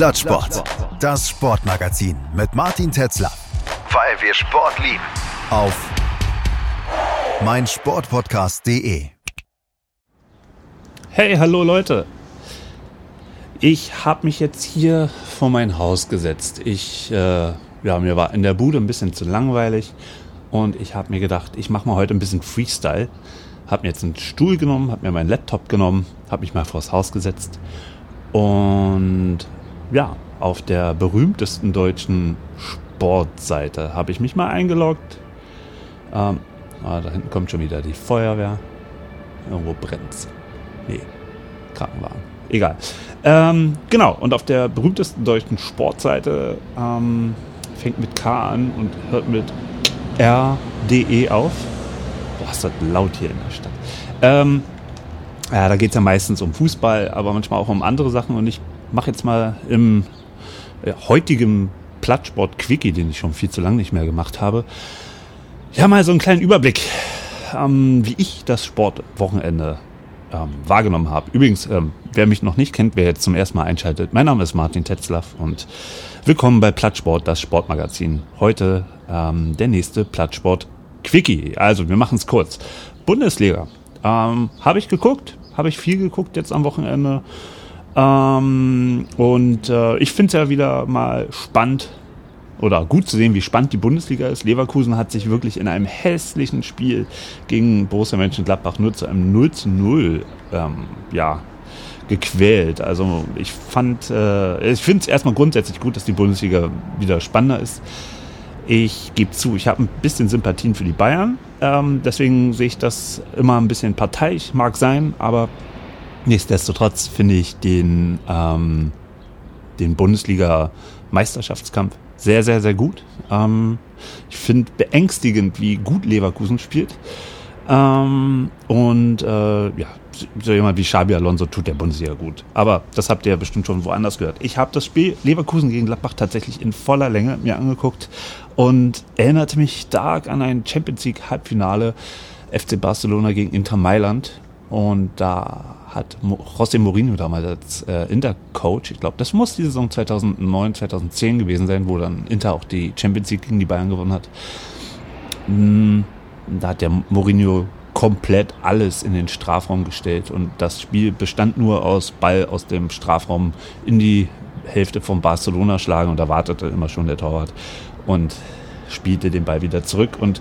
Plattsport. Das Sportmagazin mit Martin Tetzler. Weil wir Sport lieben. Auf meinsportpodcast.de. Hey, hallo Leute. Ich habe mich jetzt hier vor mein Haus gesetzt. Ich, äh, ja, mir war in der Bude ein bisschen zu langweilig und ich habe mir gedacht, ich mache mal heute ein bisschen Freestyle. Habe mir jetzt einen Stuhl genommen, habe mir meinen Laptop genommen, habe mich mal vors Haus gesetzt und ja, auf der berühmtesten deutschen Sportseite habe ich mich mal eingeloggt. Ähm, ah, da hinten kommt schon wieder die Feuerwehr. Irgendwo brennt's. Nee, Krankenwagen. Egal. Ähm, genau, und auf der berühmtesten deutschen Sportseite ähm, fängt mit K an und hört mit RDE auf. Boah, ist das laut hier in der Stadt. Ähm, ja, da geht es ja meistens um Fußball, aber manchmal auch um andere Sachen. Und ich mache jetzt mal im ja, heutigen Plattsport Quickie, den ich schon viel zu lange nicht mehr gemacht habe, ja mal so einen kleinen Überblick, ähm, wie ich das Sportwochenende ähm, wahrgenommen habe. Übrigens, ähm, wer mich noch nicht kennt, wer jetzt zum ersten Mal einschaltet, mein Name ist Martin Tetzlaff und willkommen bei Plattsport, das Sportmagazin. Heute ähm, der nächste Plattsport Quickie. Also, wir machen es kurz. Bundesliga. Ähm, habe ich geguckt, habe ich viel geguckt jetzt am Wochenende. Ähm, und äh, ich finde es ja wieder mal spannend oder gut zu sehen, wie spannend die Bundesliga ist. Leverkusen hat sich wirklich in einem hässlichen Spiel gegen Borussia Mönchengladbach nur zu einem 0 zu 0 ähm, ja, gequält. Also ich fand, äh, ich finde es erstmal grundsätzlich gut, dass die Bundesliga wieder spannender ist. Ich gebe zu, ich habe ein bisschen Sympathien für die Bayern. Ähm, deswegen sehe ich das immer ein bisschen parteiisch, mag sein, aber nichtsdestotrotz finde ich den, ähm, den Bundesliga-Meisterschaftskampf sehr, sehr, sehr gut. Ähm, ich finde beängstigend, wie gut Leverkusen spielt. Ähm, und äh, ja, so jemand wie Xabi Alonso tut der Bundesliga gut. Aber das habt ihr ja bestimmt schon woanders gehört. Ich habe das Spiel Leverkusen gegen Gladbach tatsächlich in voller Länge mir angeguckt und erinnerte mich stark an ein Champions League Halbfinale FC Barcelona gegen Inter Mailand. Und da hat José Mourinho damals als äh, Inter-Coach, ich glaube, das muss die Saison 2009, 2010 gewesen sein, wo dann Inter auch die Champions League gegen die Bayern gewonnen hat. Mm, da hat der Mourinho komplett alles in den Strafraum gestellt und das Spiel bestand nur aus Ball aus dem Strafraum in die Hälfte von Barcelona schlagen und da wartete immer schon der Torwart und spielte den Ball wieder zurück und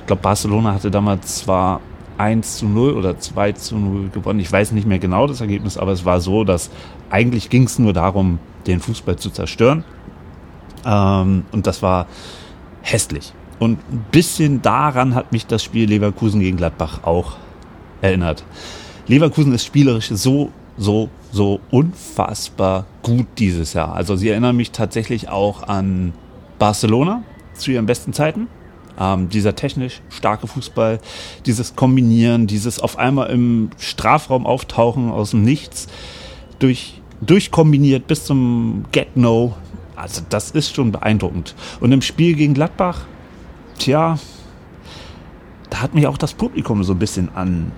ich glaube Barcelona hatte damals zwar 1 zu 0 oder 2 zu 0 gewonnen. Ich weiß nicht mehr genau das Ergebnis, aber es war so, dass eigentlich ging es nur darum, den Fußball zu zerstören. Ähm, und das war hässlich. Und ein bisschen daran hat mich das Spiel Leverkusen gegen Gladbach auch erinnert. Leverkusen ist spielerisch so, so, so unfassbar gut dieses Jahr. Also sie erinnern mich tatsächlich auch an Barcelona zu ihren besten Zeiten. Ähm, dieser technisch starke Fußball, dieses Kombinieren, dieses auf einmal im Strafraum auftauchen aus dem Nichts, durch, durchkombiniert bis zum Get-No. Also das ist schon beeindruckend. Und im Spiel gegen Gladbach tja, da hat mich auch das Publikum so ein bisschen an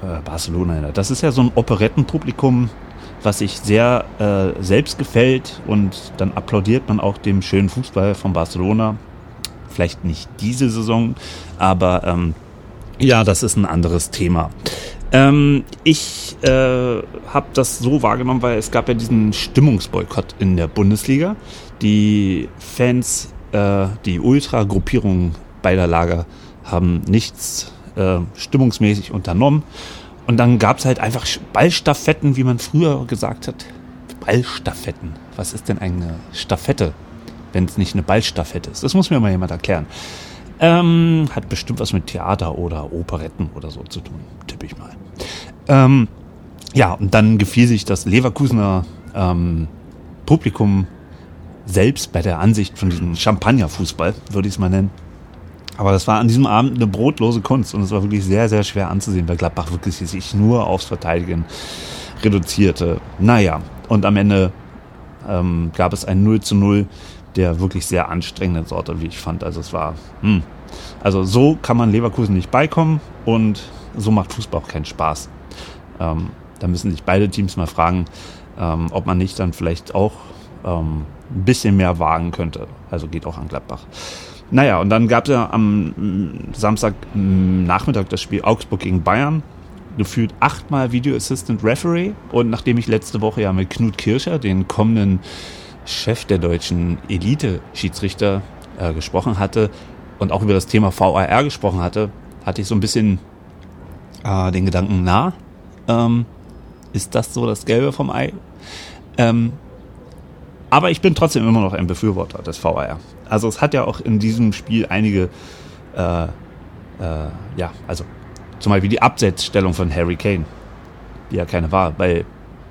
äh, Barcelona erinnert. Das ist ja so ein Operettenpublikum, was sich sehr äh, selbst gefällt und dann applaudiert man auch dem schönen Fußball von Barcelona. Vielleicht nicht diese Saison, aber ähm, ja, das ist ein anderes Thema. Ähm, ich äh, habe das so wahrgenommen, weil es gab ja diesen Stimmungsboykott in der Bundesliga. Die Fans äh, die Ultra-Gruppierungen beider Lager haben nichts äh, stimmungsmäßig unternommen. Und dann gab es halt einfach Ballstaffetten, wie man früher gesagt hat. Ballstaffetten. Was ist denn eine Staffette, wenn es nicht eine Ballstaffette ist? Das muss mir mal jemand erklären. Ähm, hat bestimmt was mit Theater oder Operetten oder so zu tun, tippe ich mal. Ähm, ja, und dann gefiel sich das Leverkusener ähm, Publikum selbst bei der Ansicht von diesem Champagnerfußball, würde ich es mal nennen. Aber das war an diesem Abend eine brotlose Kunst und es war wirklich sehr, sehr schwer anzusehen, weil Gladbach wirklich sich nur aufs Verteidigen reduzierte. Naja, und am Ende ähm, gab es ein 0 zu 0 der wirklich sehr anstrengenden Sorte, wie ich fand. Also es war, hm. also so kann man Leverkusen nicht beikommen und so macht Fußball auch keinen Spaß. Ähm, da müssen sich beide Teams mal fragen, ähm, ob man nicht dann vielleicht auch ähm, ein bisschen mehr wagen könnte. Also geht auch an Gladbach. Naja, und dann gab es ja am Samstag Nachmittag das Spiel Augsburg gegen Bayern. Gefühlt achtmal Video Assistant Referee. Und nachdem ich letzte Woche ja mit Knut Kirscher, den kommenden Chef der deutschen Elite-Schiedsrichter, äh, gesprochen hatte und auch über das Thema VAR gesprochen hatte, hatte ich so ein bisschen äh, den Gedanken, na, ähm, ist das so das Gelbe vom Ei? Ähm, aber ich bin trotzdem immer noch ein Befürworter des VAR. Also es hat ja auch in diesem Spiel einige, äh, äh, ja, also zum Beispiel die Absetzstellung von Harry Kane, die ja keine war, weil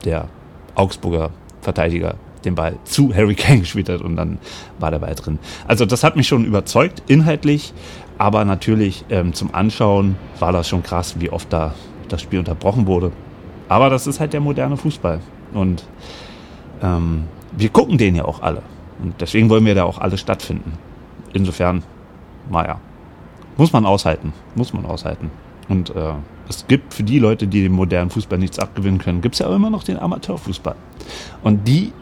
der Augsburger Verteidiger den Ball zu Harry Kane gespielt hat und dann war der Ball drin. Also das hat mich schon überzeugt, inhaltlich, aber natürlich ähm, zum Anschauen war das schon krass, wie oft da das Spiel unterbrochen wurde. Aber das ist halt der moderne Fußball und ähm, wir gucken den ja auch alle. Und deswegen wollen wir da auch alle stattfinden. Insofern, naja, muss man aushalten. Muss man aushalten. Und äh, es gibt für die Leute, die dem modernen Fußball nichts abgewinnen können, gibt es ja auch immer noch den Amateurfußball. Und die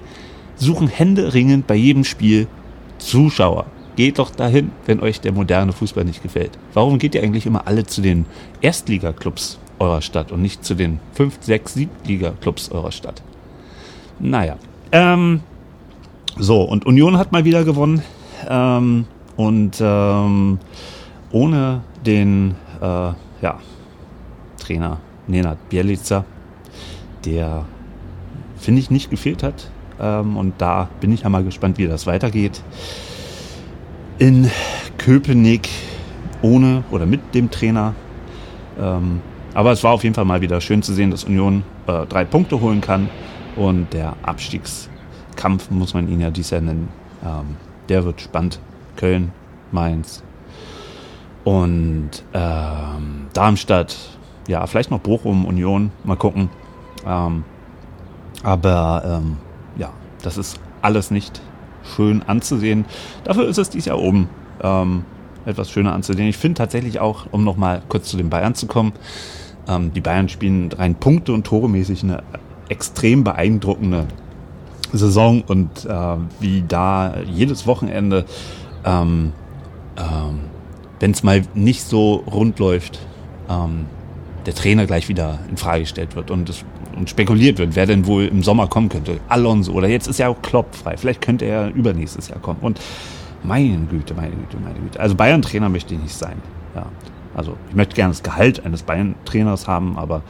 suchen händeringend bei jedem Spiel Zuschauer. Geht doch dahin, wenn euch der moderne Fußball nicht gefällt. Warum geht ihr eigentlich immer alle zu den Erstligaklubs eurer Stadt und nicht zu den 5, 6, 7 Liga-Clubs eurer Stadt? Naja, ähm, so, und Union hat mal wieder gewonnen. Ähm, und ähm, ohne den äh, ja, Trainer Nenad Bielica, der finde ich nicht gefehlt hat. Ähm, und da bin ich ja mal gespannt, wie das weitergeht. In Köpenick ohne oder mit dem Trainer. Ähm, aber es war auf jeden Fall mal wieder schön zu sehen, dass Union äh, drei Punkte holen kann und der Abstiegskampf, muss man ihn ja dies Jahr nennen, ähm, der wird spannend. Köln, Mainz und ähm, Darmstadt, ja, vielleicht noch Bochum, Union, mal gucken. Ähm, aber ähm, das ist alles nicht schön anzusehen. Dafür ist es dies Jahr oben ähm, etwas schöner anzusehen. Ich finde tatsächlich auch, um nochmal kurz zu den Bayern zu kommen, ähm, die Bayern spielen rein Punkte- und Toremäßig eine extrem beeindruckende Saison und äh, wie da jedes Wochenende, ähm, ähm, wenn es mal nicht so rund läuft, ähm, der Trainer gleich wieder in Frage gestellt wird und, es, und spekuliert wird, wer denn wohl im Sommer kommen könnte. Alonso oder jetzt ist ja auch Klopp frei. Vielleicht könnte er übernächstes Jahr kommen. Und meine Güte, meine Güte, meine Güte. Also Bayern-Trainer möchte ich nicht sein. Ja. Also ich möchte gerne das Gehalt eines Bayern-Trainers haben, aber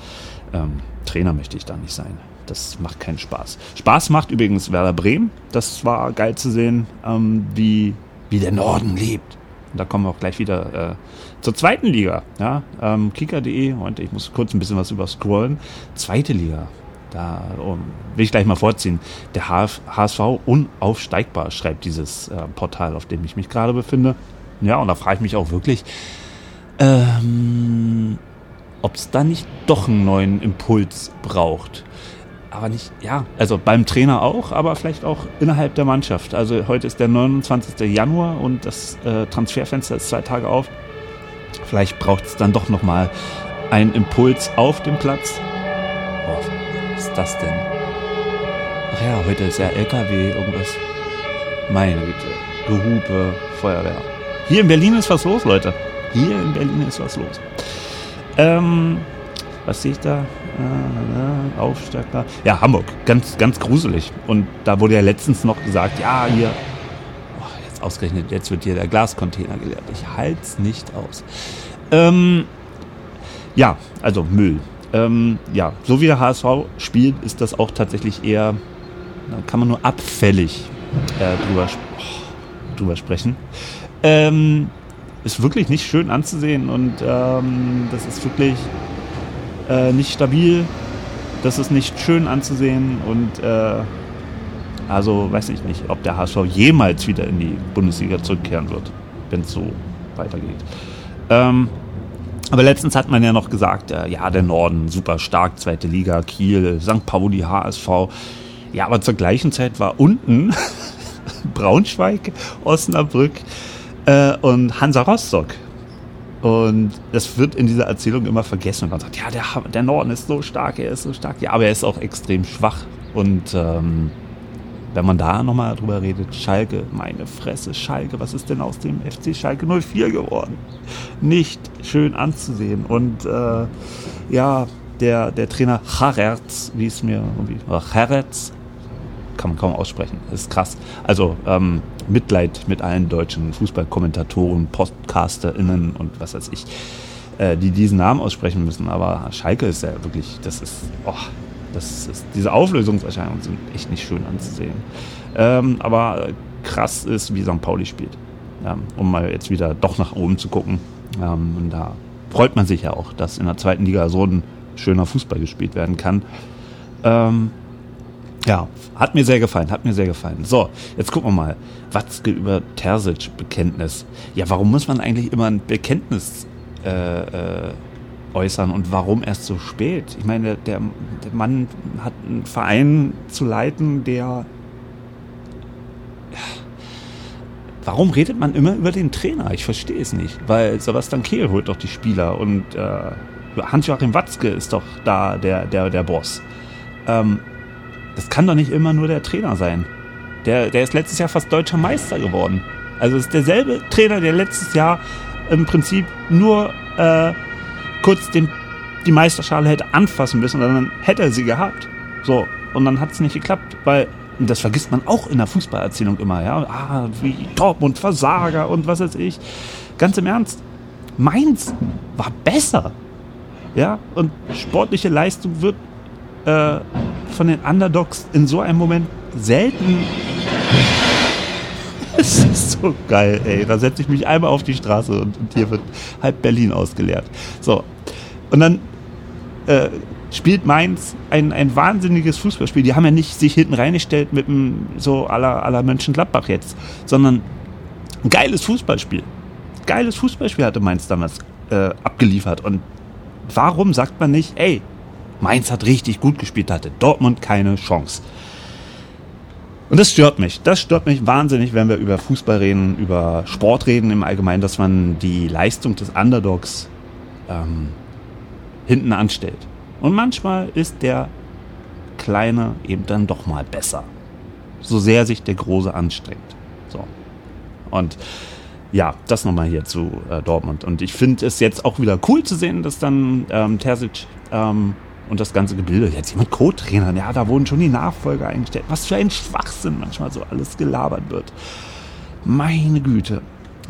ähm, Trainer möchte ich da nicht sein das macht keinen Spaß. Spaß macht übrigens Werder Bremen. Das war geil zu sehen, ähm, wie, wie der Norden lebt. Und da kommen wir auch gleich wieder äh, zur zweiten Liga. Ja, ähm, Kicker.de, und ich muss kurz ein bisschen was überscrollen. Zweite Liga. Da oh, will ich gleich mal vorziehen. Der HSV unaufsteigbar, schreibt dieses äh, Portal, auf dem ich mich gerade befinde. Ja, und da frage ich mich auch wirklich, ähm, ob es da nicht doch einen neuen Impuls braucht aber nicht, ja, also beim Trainer auch, aber vielleicht auch innerhalb der Mannschaft. Also heute ist der 29. Januar und das äh, Transferfenster ist zwei Tage auf. Vielleicht braucht es dann doch nochmal einen Impuls auf dem Platz. Boah, was ist das denn? Ach ja, heute ist ja LKW, irgendwas. Meine Güte. Gehupe, Feuerwehr. Hier in Berlin ist was los, Leute. Hier in Berlin ist was los. Ähm, was sehe ich da? Äh, Aufsteiger. Ja, Hamburg. Ganz, ganz gruselig. Und da wurde ja letztens noch gesagt, ja, hier, oh, jetzt ausgerechnet, jetzt wird hier der Glascontainer geleert. Ich halte es nicht aus. Ähm, ja, also Müll. Ähm, ja, so wie der HSV spielt, ist das auch tatsächlich eher, da kann man nur abfällig äh, drüber, oh, drüber sprechen. Ähm, ist wirklich nicht schön anzusehen und ähm, das ist wirklich äh, nicht stabil, das ist nicht schön anzusehen und äh, also weiß ich nicht, ob der HSV jemals wieder in die Bundesliga zurückkehren wird, wenn es so weitergeht. Ähm, aber letztens hat man ja noch gesagt, äh, ja, der Norden super stark, zweite Liga, Kiel, St. Pauli, HSV. Ja, aber zur gleichen Zeit war unten Braunschweig, Osnabrück äh, und Hansa Rostock. Und das wird in dieser Erzählung immer vergessen. Und man sagt, ja, der, der Norden ist so stark, er ist so stark. Ja, aber er ist auch extrem schwach. Und ähm, wenn man da nochmal drüber redet, Schalke, meine Fresse, Schalke, was ist denn aus dem FC Schalke 04 geworden? Nicht schön anzusehen. Und äh, ja, der, der Trainer Harerz, wie es mir irgendwie, Harerz, kann man kaum aussprechen. Ist krass. Also ähm, Mitleid mit allen deutschen Fußballkommentatoren, PodcasterInnen und was weiß ich, äh, die diesen Namen aussprechen müssen. Aber Schalke ist ja wirklich, das ist, oh, das ist, diese Auflösungserscheinungen sind echt nicht schön anzusehen. Ähm, aber krass ist, wie St. Pauli spielt. Ähm, um mal jetzt wieder doch nach oben zu gucken. Ähm, und da freut man sich ja auch, dass in der zweiten Liga so ein schöner Fußball gespielt werden kann. Ähm, ja, hat mir sehr gefallen, hat mir sehr gefallen. So, jetzt gucken wir mal. Watzke über Terzic Bekenntnis. Ja, warum muss man eigentlich immer ein Bekenntnis äh, äh, äußern und warum erst so spät? Ich meine, der, der Mann hat einen Verein zu leiten, der. Warum redet man immer über den Trainer? Ich verstehe es nicht. Weil Sebastian Kehl holt doch die Spieler und äh, Hans-Joachim Watzke ist doch da der, der, der Boss. Ähm, das kann doch nicht immer nur der Trainer sein. Der, der ist letztes Jahr fast deutscher Meister geworden. Also ist derselbe Trainer, der letztes Jahr im Prinzip nur äh, kurz den, die Meisterschale hätte anfassen müssen, dann hätte er sie gehabt. So, und dann hat es nicht geklappt, weil das vergisst man auch in der Fußballerzählung immer, ja. Ah, wie Dortmund Versager und was weiß ich. Ganz im Ernst, Mainz war besser. Ja, und sportliche Leistung wird äh, von den Underdogs in so einem Moment selten. Es ist so geil, ey. Da setze ich mich einmal auf die Straße und, und hier wird halb Berlin ausgeleert. So. Und dann äh, spielt Mainz ein, ein wahnsinniges Fußballspiel. Die haben ja nicht sich hinten reingestellt mit einem so aller aller Mönchengladbach jetzt, sondern ein geiles Fußballspiel. Geiles Fußballspiel hatte Mainz damals äh, abgeliefert. Und warum sagt man nicht, ey, Mainz hat richtig gut gespielt, hatte Dortmund keine Chance. Und das stört mich. Das stört mich wahnsinnig, wenn wir über Fußball reden, über Sport reden im Allgemeinen, dass man die Leistung des Underdogs ähm, hinten anstellt. Und manchmal ist der Kleine eben dann doch mal besser. So sehr sich der Große anstrengt. So. Und ja, das nochmal hier zu äh, Dortmund. Und ich finde es jetzt auch wieder cool zu sehen, dass dann ähm, Terzic ähm, und das ganze Gebilde. Jetzt jemand Co-Trainer, ja, da wurden schon die Nachfolger eingestellt. Was für ein Schwachsinn manchmal so alles gelabert wird. Meine Güte.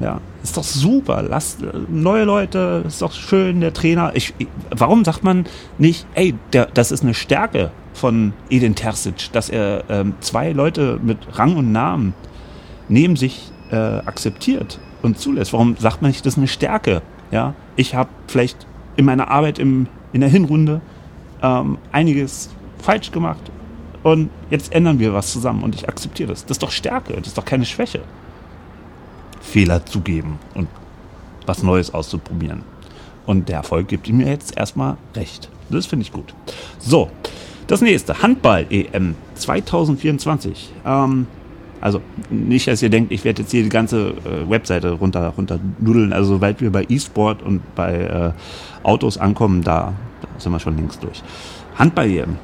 Ja, ist doch super. Lasst neue Leute, ist doch schön, der Trainer. Ich, ich, warum sagt man nicht, ey, der, das ist eine Stärke von Edin Terzic, dass er ähm, zwei Leute mit Rang und Namen neben sich äh, akzeptiert und zulässt? Warum sagt man nicht, das ist eine Stärke? Ja, ich habe vielleicht in meiner Arbeit im, in der Hinrunde ähm, einiges falsch gemacht und jetzt ändern wir was zusammen und ich akzeptiere das. Das ist doch Stärke, das ist doch keine Schwäche. Fehler zugeben und was Neues auszuprobieren. Und der Erfolg gibt ihm jetzt erstmal recht. Das finde ich gut. So, das nächste. Handball-EM 2024. Ähm, also nicht, dass ihr denkt, ich werde jetzt hier die ganze äh, Webseite runter, runter nudeln. Also sobald wir bei E-Sport und bei äh, Autos ankommen, da da sind wir schon längst durch. Handball-EM.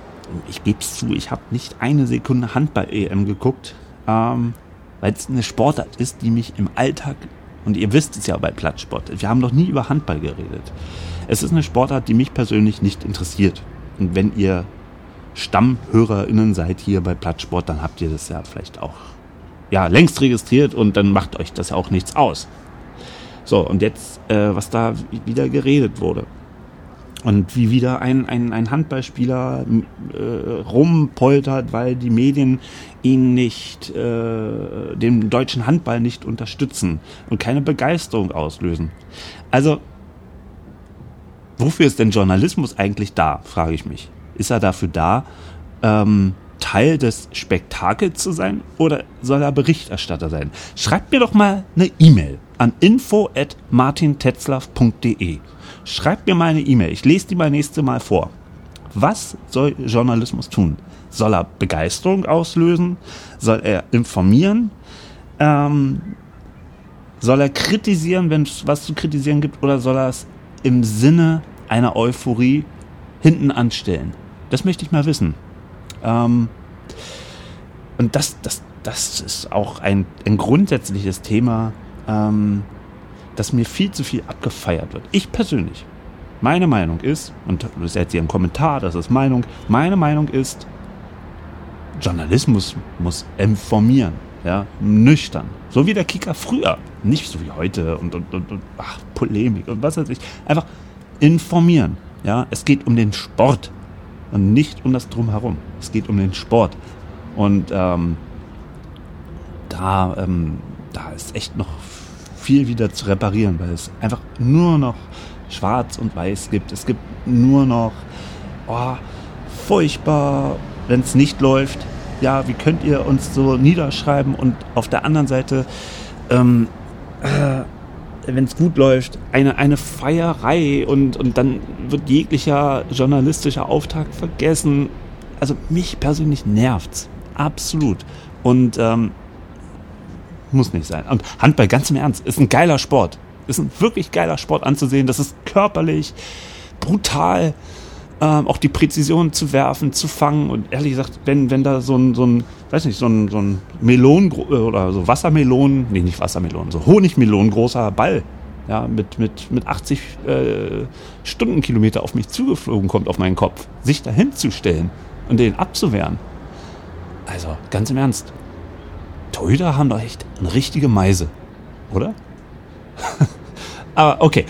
Ich gebe es zu, ich habe nicht eine Sekunde Handball-EM geguckt, ähm, weil es eine Sportart ist, die mich im Alltag, und ihr wisst es ja bei Plattsport, wir haben noch nie über Handball geredet. Es ist eine Sportart, die mich persönlich nicht interessiert. Und wenn ihr StammhörerInnen seid hier bei Plattsport, dann habt ihr das ja vielleicht auch ja, längst registriert und dann macht euch das auch nichts aus. So, und jetzt, äh, was da wieder geredet wurde. Und wie wieder ein, ein, ein Handballspieler äh, rumpoltert, weil die Medien ihn nicht, äh, den deutschen Handball nicht unterstützen und keine Begeisterung auslösen. Also, wofür ist denn Journalismus eigentlich da, frage ich mich. Ist er dafür da, ähm, Teil des Spektakels zu sein oder soll er Berichterstatter sein? Schreibt mir doch mal eine E-Mail an info at martintetzlaff.de Schreibt mir mal eine E-Mail. Ich lese die mal nächste Mal vor. Was soll Journalismus tun? Soll er Begeisterung auslösen? Soll er informieren? Ähm, soll er kritisieren, wenn es was zu kritisieren gibt? Oder soll er es im Sinne einer Euphorie hinten anstellen? Das möchte ich mal wissen. Ähm, und das, das, das ist auch ein, ein grundsätzliches Thema, ähm, das mir viel zu viel abgefeiert wird. Ich persönlich, meine Meinung ist, und das jetzt hier ein Kommentar, das ist Meinung, meine Meinung ist, Journalismus muss informieren, ja, nüchtern. So wie der Kicker früher. Nicht so wie heute und, und, und, und ach, Polemik und was weiß ich. Einfach informieren. Ja, es geht um den Sport und nicht um das Drumherum. Es geht um den Sport. Und ähm, da, ähm, da ist echt noch viel wieder zu reparieren, weil es einfach nur noch schwarz und weiß gibt. Es gibt nur noch oh, furchtbar, wenn es nicht läuft. Ja, wie könnt ihr uns so niederschreiben und auf der anderen Seite, ähm, äh, wenn es gut läuft, eine, eine Feierei und, und dann wird jeglicher journalistischer Auftrag vergessen. Also mich persönlich nervt's. Absolut. Und ähm, muss nicht sein. Und Handball, ganz im Ernst, ist ein geiler Sport. Ist ein wirklich geiler Sport anzusehen. Das ist körperlich, brutal, ähm, auch die Präzision zu werfen, zu fangen. Und ehrlich gesagt, wenn, wenn da so ein, so ein, weiß nicht, so ein, so ein Melon oder so Wassermelonen, nee, nicht Wassermelonen, so Honigmelonen großer Ball, ja, mit, mit, mit 80 äh, Stundenkilometer auf mich zugeflogen kommt, auf meinen Kopf, sich dahin zu stellen und den abzuwehren. Also, ganz im Ernst, Torhüter haben doch echt eine richtige Meise, oder? aber okay,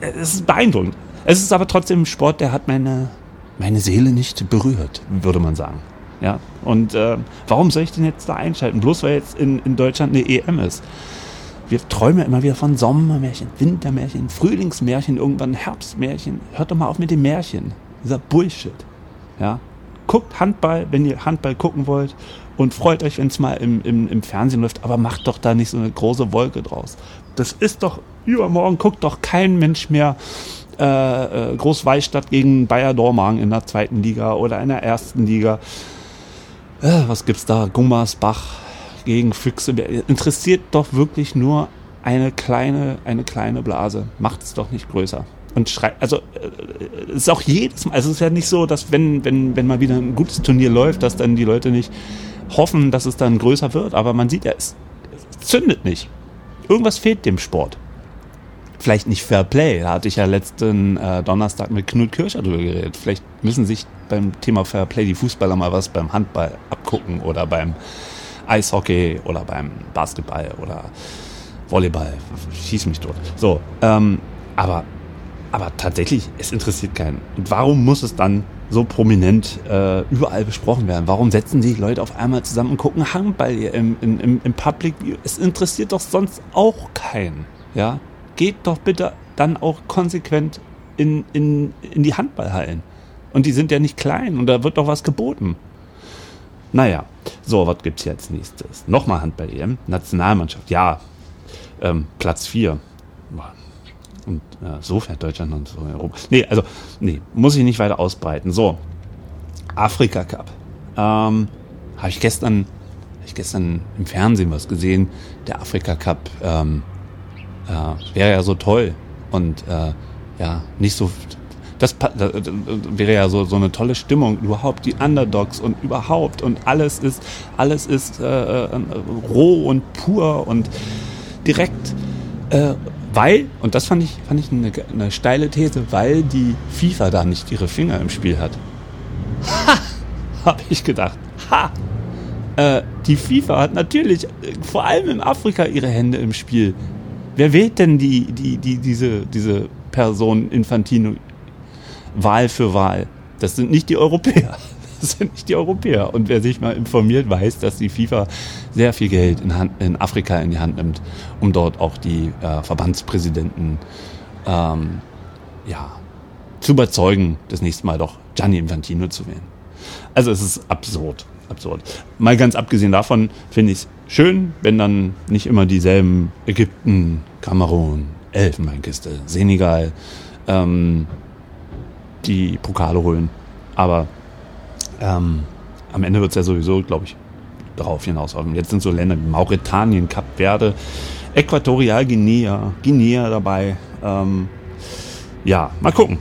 es ist beeindruckend. Es ist aber trotzdem ein Sport, der hat meine, meine Seele nicht berührt, würde man sagen. Ja, und äh, warum soll ich denn jetzt da einschalten? Bloß weil jetzt in, in Deutschland eine EM ist. Wir träumen ja immer wieder von Sommermärchen, Wintermärchen, Frühlingsmärchen, irgendwann Herbstmärchen. Hört doch mal auf mit dem Märchen. Dieser Bullshit. Ja, guckt Handball, wenn ihr Handball gucken wollt und freut euch, wenn es mal im, im, im Fernsehen läuft, aber macht doch da nicht so eine große Wolke draus. Das ist doch übermorgen, guckt doch kein Mensch mehr äh, äh, Großweißstadt gegen Bayer Dormagen in der zweiten Liga oder in der ersten Liga. Äh, was gibt's da? Gummersbach gegen Füchse. Interessiert doch wirklich nur eine kleine, eine kleine Blase. Macht es doch nicht größer und schreibt, also äh, es ist auch jedes Mal, also es ist ja nicht so, dass wenn, wenn, wenn mal wieder ein gutes Turnier läuft, dass dann die Leute nicht hoffen, dass es dann größer wird, aber man sieht ja, es, es zündet nicht. Irgendwas fehlt dem Sport. Vielleicht nicht Fair Play, da hatte ich ja letzten äh, Donnerstag mit Knut Kircher drüber geredet. Vielleicht müssen sich beim Thema Fair Play die Fußballer mal was beim Handball abgucken oder beim Eishockey oder beim Basketball oder Volleyball. Schieß mich dort. So, ähm, aber aber tatsächlich, es interessiert keinen. Und warum muss es dann so prominent äh, überall besprochen werden? Warum setzen sich Leute auf einmal zusammen und gucken Handball im, im, im Public View? Es interessiert doch sonst auch keinen. Ja? Geht doch bitte dann auch konsequent in, in, in die Handballhallen. Und die sind ja nicht klein und da wird doch was geboten. Naja, so, was gibt's jetzt nächstes? Nochmal Handball-EM. Nationalmannschaft, ja. Ähm, Platz 4. Und äh, so fährt Deutschland und so herum. Nee, also, nee, muss ich nicht weiter ausbreiten. So, Afrika Cup. Ähm, Habe ich gestern, hab ich gestern im Fernsehen was gesehen. Der Afrika Cup ähm, äh, wäre ja so toll und äh, ja, nicht so. Das, das wäre ja so, so eine tolle Stimmung, überhaupt die Underdogs und überhaupt und alles ist, alles ist äh, äh roh und pur und direkt äh, weil, und das fand ich, fand ich eine, eine steile These, weil die FIFA da nicht ihre Finger im Spiel hat. Ha! Habe ich gedacht. Ha! Äh, die FIFA hat natürlich äh, vor allem in Afrika ihre Hände im Spiel. Wer wählt denn die, die, die, diese, diese Person Infantino Wahl für Wahl? Das sind nicht die Europäer. Das sind nicht die Europäer. Und wer sich mal informiert, weiß, dass die FIFA sehr viel Geld in, Hand, in Afrika in die Hand nimmt, um dort auch die äh, Verbandspräsidenten ähm, ja, zu überzeugen, das nächste Mal doch Gianni Infantino zu wählen. Also es ist absurd, absurd. Mal ganz abgesehen davon finde ich es schön, wenn dann nicht immer dieselben Ägypten, Kamerun, Elfenbeinkiste, Senegal ähm, die Pokale holen. Aber ähm, am Ende wird es ja sowieso, glaube ich, darauf hinauslaufen. Jetzt sind so Länder wie Mauretanien, Kap Verde, Äquatorial Guinea, Guinea dabei. Ähm, ja, mal gucken.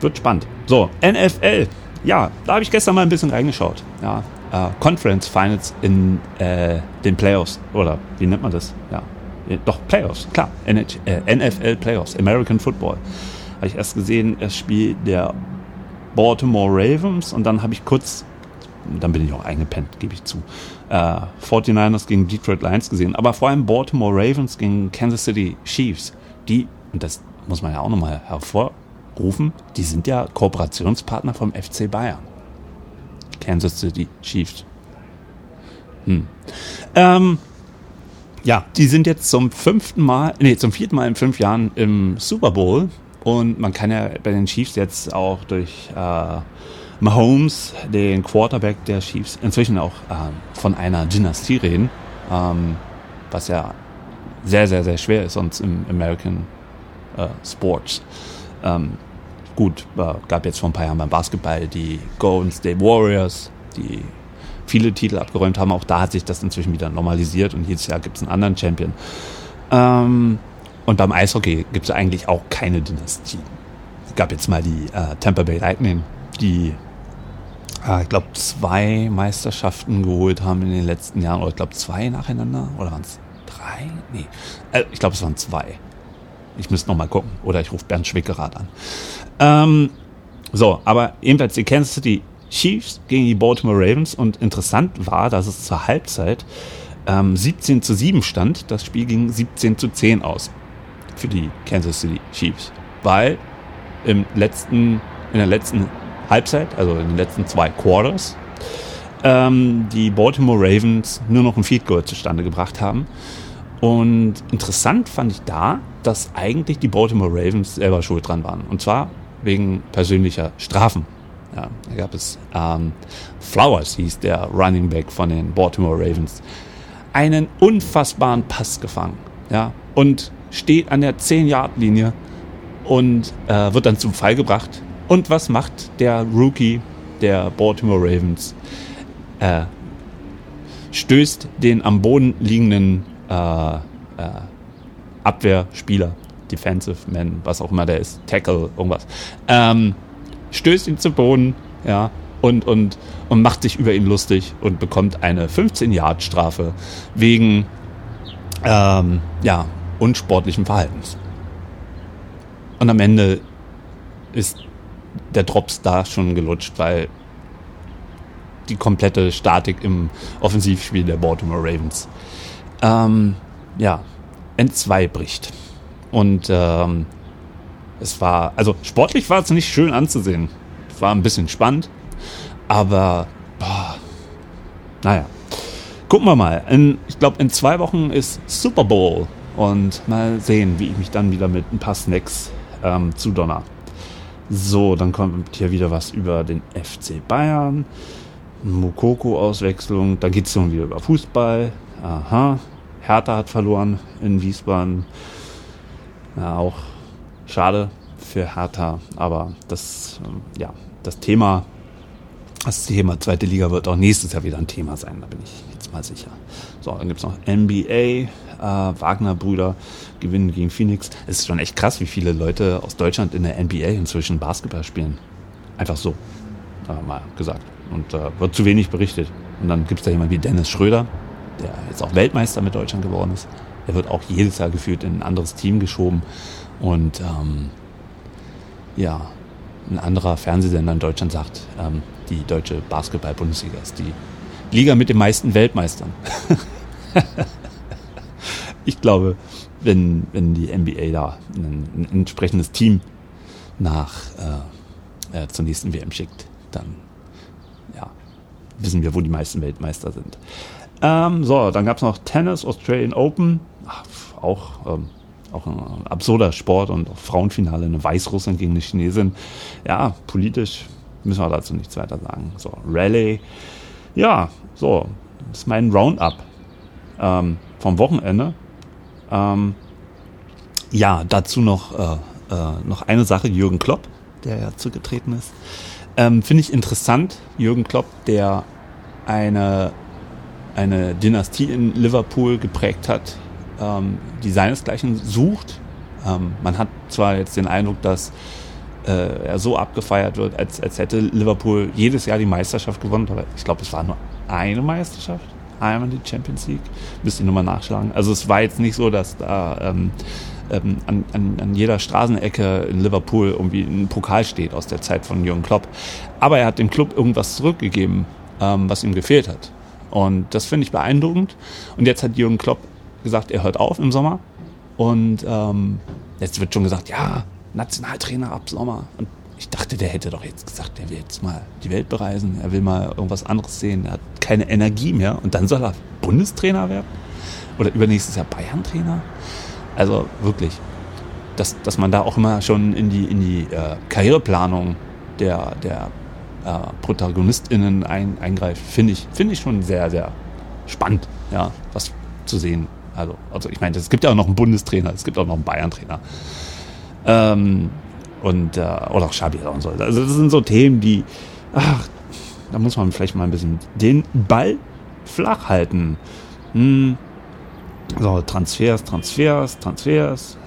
Wird spannend. So, NFL. Ja, da habe ich gestern mal ein bisschen reingeschaut. Ja, äh, Conference Finals in äh, den Playoffs. Oder wie nennt man das? Ja. Doch, Playoffs, klar. NH, äh, NFL Playoffs, American Football. Habe ich erst gesehen, das Spiel der Baltimore Ravens und dann habe ich kurz, dann bin ich auch eingepennt, gebe ich zu, äh, 49ers gegen Detroit Lions gesehen, aber vor allem Baltimore Ravens gegen Kansas City Chiefs. Die, und das muss man ja auch nochmal hervorrufen, die sind ja Kooperationspartner vom FC Bayern. Kansas City Chiefs. Hm. Ähm, ja, die sind jetzt zum fünften Mal, nee, zum vierten Mal in fünf Jahren im Super Bowl. Und man kann ja bei den Chiefs jetzt auch durch äh, Mahomes, den Quarterback der Chiefs, inzwischen auch ähm, von einer Dynastie reden, ähm, was ja sehr, sehr, sehr schwer ist sonst im American äh, Sports. Ähm, gut, äh, gab jetzt vor ein paar Jahren beim Basketball die Golden State Warriors, die viele Titel abgeräumt haben. Auch da hat sich das inzwischen wieder normalisiert und jedes Jahr gibt es einen anderen Champion. Ähm, und beim Eishockey gibt es eigentlich auch keine Dynastie. Es gab jetzt mal die äh, Tampa Bay Lightning, die, äh, ich glaube, zwei Meisterschaften geholt haben in den letzten Jahren. Oder ich glaube, zwei nacheinander. Oder waren es drei? Nee. Äh, ich glaube, es waren zwei. Ich müsste noch mal gucken. Oder ich rufe Bernd Schwickerath an. Ähm, so, aber ebenfalls die Kansas City Chiefs gegen die Baltimore Ravens. Und interessant war, dass es zur Halbzeit ähm, 17 zu 7 stand. Das Spiel ging 17 zu 10 aus für die Kansas City Chiefs. Weil im letzten, in der letzten Halbzeit, also in den letzten zwei Quarters, ähm, die Baltimore Ravens nur noch ein Field Goal zustande gebracht haben. Und interessant fand ich da, dass eigentlich die Baltimore Ravens selber schuld dran waren. Und zwar wegen persönlicher Strafen. Ja, da gab es ähm, Flowers, hieß der Running Back von den Baltimore Ravens, einen unfassbaren Pass gefangen. Ja, und steht an der 10-Yard-Linie und äh, wird dann zum Fall gebracht. Und was macht der Rookie der Baltimore Ravens? Äh, stößt den am Boden liegenden äh, äh Abwehrspieler, Defensive Man, was auch immer der ist, Tackle, irgendwas, ähm, stößt ihn zu Boden, ja, und, und, und macht sich über ihn lustig und bekommt eine 15-Yard-Strafe wegen, ähm, ja, unsportlichen Verhaltens. Und am Ende ist der Drops da schon gelutscht, weil die komplette Statik im Offensivspiel der Baltimore Ravens ähm, ja, entzwei bricht. Und ähm, es war, also sportlich war es nicht schön anzusehen. Es war ein bisschen spannend, aber boah, naja. Gucken wir mal. In, ich glaube, in zwei Wochen ist Super Bowl und mal sehen, wie ich mich dann wieder mit ein paar Snacks ähm, zudonner. So, dann kommt hier wieder was über den FC Bayern. Mukoko-Auswechslung. Dann geht es dann wieder über Fußball. Aha. Hertha hat verloren in Wiesbaden. Ja, auch schade für Hertha. Aber das, ähm, ja, das Thema, das Thema zweite Liga wird auch nächstes Jahr wieder ein Thema sein. Da bin ich jetzt mal sicher. So, dann gibt es noch NBA äh, Wagner-Brüder gewinnen gegen Phoenix. Es ist schon echt krass, wie viele Leute aus Deutschland in der NBA inzwischen Basketball spielen. Einfach so, äh, mal gesagt. Und äh, wird zu wenig berichtet. Und dann gibt es da jemanden wie Dennis Schröder, der jetzt auch Weltmeister mit Deutschland geworden ist. Der wird auch jedes Jahr geführt in ein anderes Team geschoben. Und ähm, ja, ein anderer Fernsehsender in Deutschland sagt, ähm, die deutsche Basketball-Bundesliga ist die Liga mit den meisten Weltmeistern. ich glaube, wenn, wenn die NBA da ein, ein entsprechendes Team nach äh, äh, zur nächsten WM schickt, dann ja, wissen wir, wo die meisten Weltmeister sind. Ähm, so, dann gab es noch Tennis, Australian Open, Ach, auch, ähm, auch ein absurder Sport und auch Frauenfinale, eine Weißrussland gegen eine Chinesin. Ja, politisch müssen wir dazu nichts weiter sagen. So, Rallye. Ja, so, das ist mein Roundup ähm, vom Wochenende. Ähm, ja, dazu noch, äh, äh, noch eine Sache, Jürgen Klopp, der ja zugetreten ist. Ähm, Finde ich interessant, Jürgen Klopp, der eine, eine Dynastie in Liverpool geprägt hat, ähm, die seinesgleichen sucht. Ähm, man hat zwar jetzt den Eindruck, dass äh, er so abgefeiert wird, als, als hätte Liverpool jedes Jahr die Meisterschaft gewonnen, aber ich glaube, es war nur eine Meisterschaft, einmal die Champions League. Müsst ihr nochmal nachschlagen. Also es war jetzt nicht so, dass da ähm, ähm, an, an, an jeder Straßenecke in Liverpool irgendwie ein Pokal steht aus der Zeit von Jürgen Klopp. Aber er hat dem Club irgendwas zurückgegeben, ähm, was ihm gefehlt hat. Und das finde ich beeindruckend. Und jetzt hat Jürgen Klopp gesagt, er hört auf im Sommer. Und ähm, jetzt wird schon gesagt, ja, Nationaltrainer ab Sommer. Und ich dachte, der hätte doch jetzt gesagt, der will jetzt mal die Welt bereisen, er will mal irgendwas anderes sehen, er hat keine Energie mehr und dann soll er Bundestrainer werden? Oder übernächstes Jahr Bayern-Trainer? Also wirklich, dass, dass man da auch immer schon in die, in die äh, Karriereplanung der, der äh, ProtagonistInnen ein, eingreift, finde ich, finde ich schon sehr, sehr spannend, ja, was zu sehen. Also, also ich meine, es gibt ja auch noch einen Bundestrainer, es gibt auch noch einen Bayern-Trainer. Ähm, und, äh, oder auch Schabi und so. Also das sind so Themen, die, ach, da muss man vielleicht mal ein bisschen den Ball flach halten. Hm. So, Transfers, Transfers, Transfers.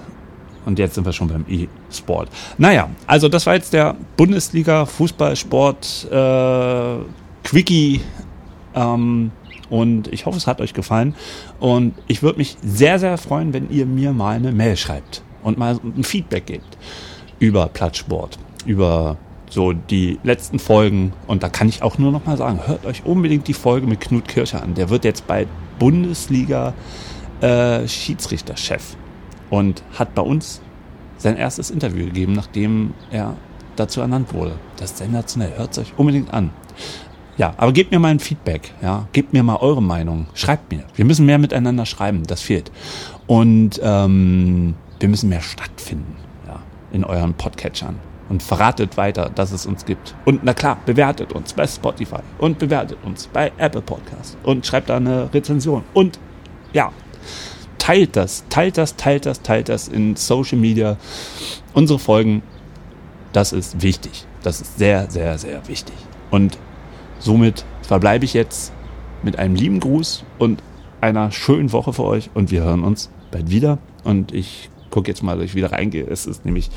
Und jetzt sind wir schon beim E-Sport. Naja, also das war jetzt der Bundesliga Fußballsport äh, Quickie. Ähm, und ich hoffe, es hat euch gefallen. Und ich würde mich sehr, sehr freuen, wenn ihr mir mal eine Mail schreibt und mal ein Feedback gebt über Plattsport, über so die letzten Folgen. Und da kann ich auch nur noch mal sagen, hört euch unbedingt die Folge mit Knut Kircher an. Der wird jetzt bei Bundesliga äh, Schiedsrichterchef und hat bei uns sein erstes Interview gegeben, nachdem er dazu ernannt wurde. Das ist sensationell. Hört es euch unbedingt an. Ja, aber gebt mir mal ein Feedback, ja, gebt mir mal eure Meinung, schreibt mir. Wir müssen mehr miteinander schreiben, das fehlt. Und ähm, wir müssen mehr stattfinden in euren Podcatchern und verratet weiter, dass es uns gibt. Und na klar, bewertet uns bei Spotify und bewertet uns bei Apple Podcast und schreibt da eine Rezension. Und ja, teilt das, teilt das, teilt das, teilt das in Social Media. Unsere Folgen, das ist wichtig. Das ist sehr, sehr, sehr wichtig. Und somit verbleibe ich jetzt mit einem lieben Gruß und einer schönen Woche für euch und wir hören uns bald wieder. Und ich guck jetzt mal, dass ich wieder reingehe. Es ist nämlich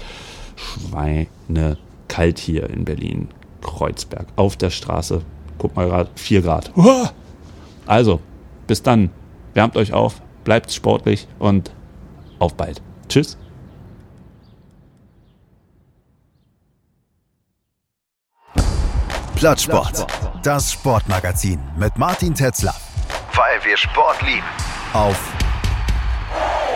schweinekalt hier in Berlin. Kreuzberg. Auf der Straße. Guck mal gerade, 4 Grad. Also, bis dann. Wärmt euch auf, bleibt sportlich und auf bald. Tschüss. Plattsport. Das Sportmagazin mit Martin Tetzler. Weil wir Sport lieben. Auf